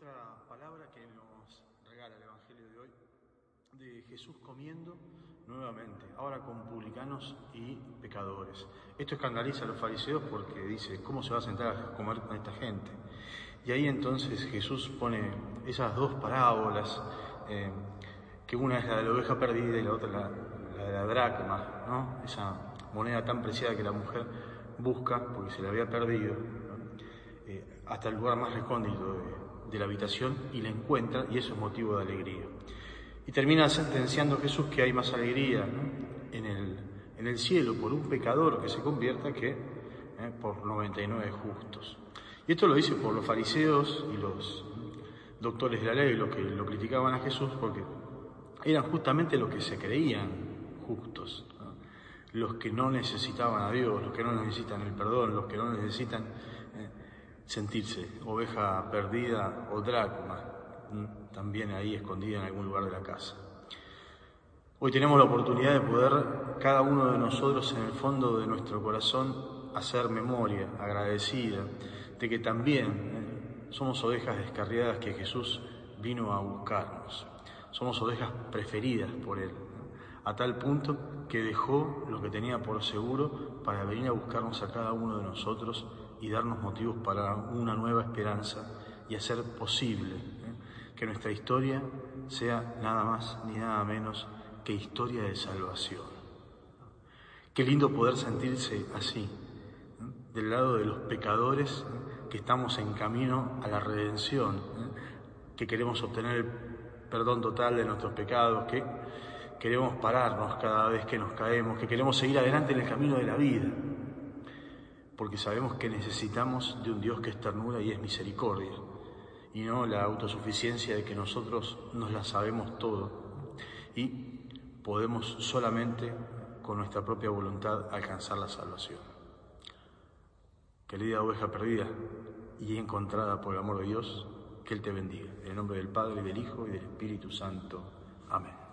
Otra palabra que nos regala el Evangelio de hoy de Jesús comiendo nuevamente, ahora con publicanos y pecadores. Esto escandaliza a los fariseos porque dice, ¿cómo se va a sentar a comer con esta gente? Y ahí entonces Jesús pone esas dos parábolas, eh, que una es la de la oveja perdida y la otra la, la de la dracma, esa moneda tan preciada que la mujer busca porque se la había perdido, eh, hasta el lugar más recóndito de, de la habitación y la encuentra y eso es motivo de alegría. Y termina sentenciando Jesús que hay más alegría en, el, en, el, cielo por un pecador que se convierta que eh, por 99 justos. Y esto lo dice por los fariseos y los doctores de la ley, los que lo criticaban a Jesús, porque eran justamente los que se creían justos, los que no necesitaban a Dios, los que no necesitan el perdón, los que no necesitan sentirse oveja perdida o dracma, también ahí escondida en algún lugar de la casa. Hoy tenemos la oportunidad de poder, cada uno de nosotros en el fondo de nuestro corazón, hacer memoria agradecida de que también eh, somos ovejas descarriadas que Jesús vino a buscarnos. Somos ovejas preferidas por Él, a tal punto que dejó lo que tenía por seguro para venir a buscarnos a cada uno de nosotros y darnos motivos para una nueva esperanza y hacer posible ¿eh? que nuestra historia sea nada más ni nada menos que historia de salvación. Qué lindo poder sentirse así, ¿eh? del lado de los pecadores ¿eh? que estamos en camino a la redención, que queremos obtener el perdón total de nuestros pecados, que queremos pararnos cada vez que nos caemos, que queremos seguir adelante en el camino de la vida, porque sabemos que necesitamos de un Dios que es ternura y es misericordia, y no la autosuficiencia de que nosotros nos la sabemos todo y podemos solamente con nuestra propia voluntad alcanzar la salvación. Querida oveja perdida y encontrada por el amor de Dios, que Él te bendiga. En el nombre del Padre, del Hijo y del Espíritu Santo. Amén.